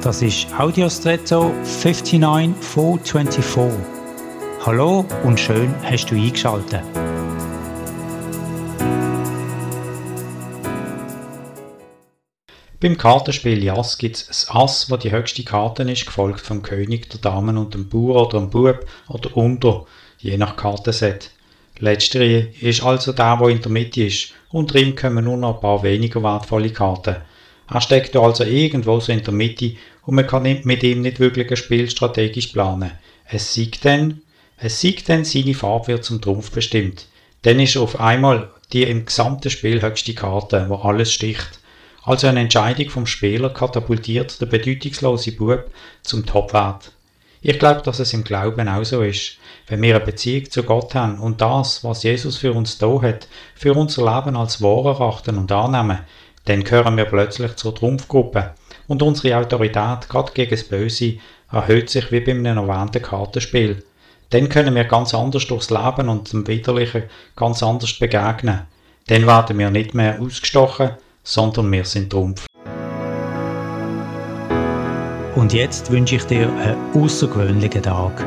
Das ist Audiostretto 59424. Hallo und schön hast du eingeschaltet. Beim Kartenspiel Jas gibt es ein Ass, wo die höchste Karte ist, gefolgt vom König, der Damen und dem Bauer oder dem Bub oder unter, je nach Kartenset. Letztere ist also der, der in der Mitte ist. Unter ihm kommen nur noch ein paar weniger wertvolle Karten. Er steckt also irgendwo so in der Mitte und man kann mit ihm nicht wirklich ein Spiel strategisch planen. Es siegt dann, es siegt dann, seine Farbe wird zum Trumpf bestimmt. Dann ist auf einmal die im gesamten Spiel höchste Karte, wo alles sticht. Also eine Entscheidung vom Spieler katapultiert der bedeutungslose Bub zum Topwert. Ich glaube, dass es im Glauben auch so ist. Wenn wir eine Beziehung zu Gott haben und das, was Jesus für uns da hat, für unser Leben als wahr erachten und annehmen, dann gehören wir plötzlich zur Trumpfgruppe und unsere Autorität, gerade gegen das Böse, erhöht sich wie bei einem erwähnten Kartenspiel. Dann können wir ganz anders durchs Leben und dem Widerlichen ganz anders begegnen. Dann werden wir nicht mehr ausgestochen, sondern wir sind Trumpf. Und jetzt wünsche ich dir einen außergewöhnlichen Tag.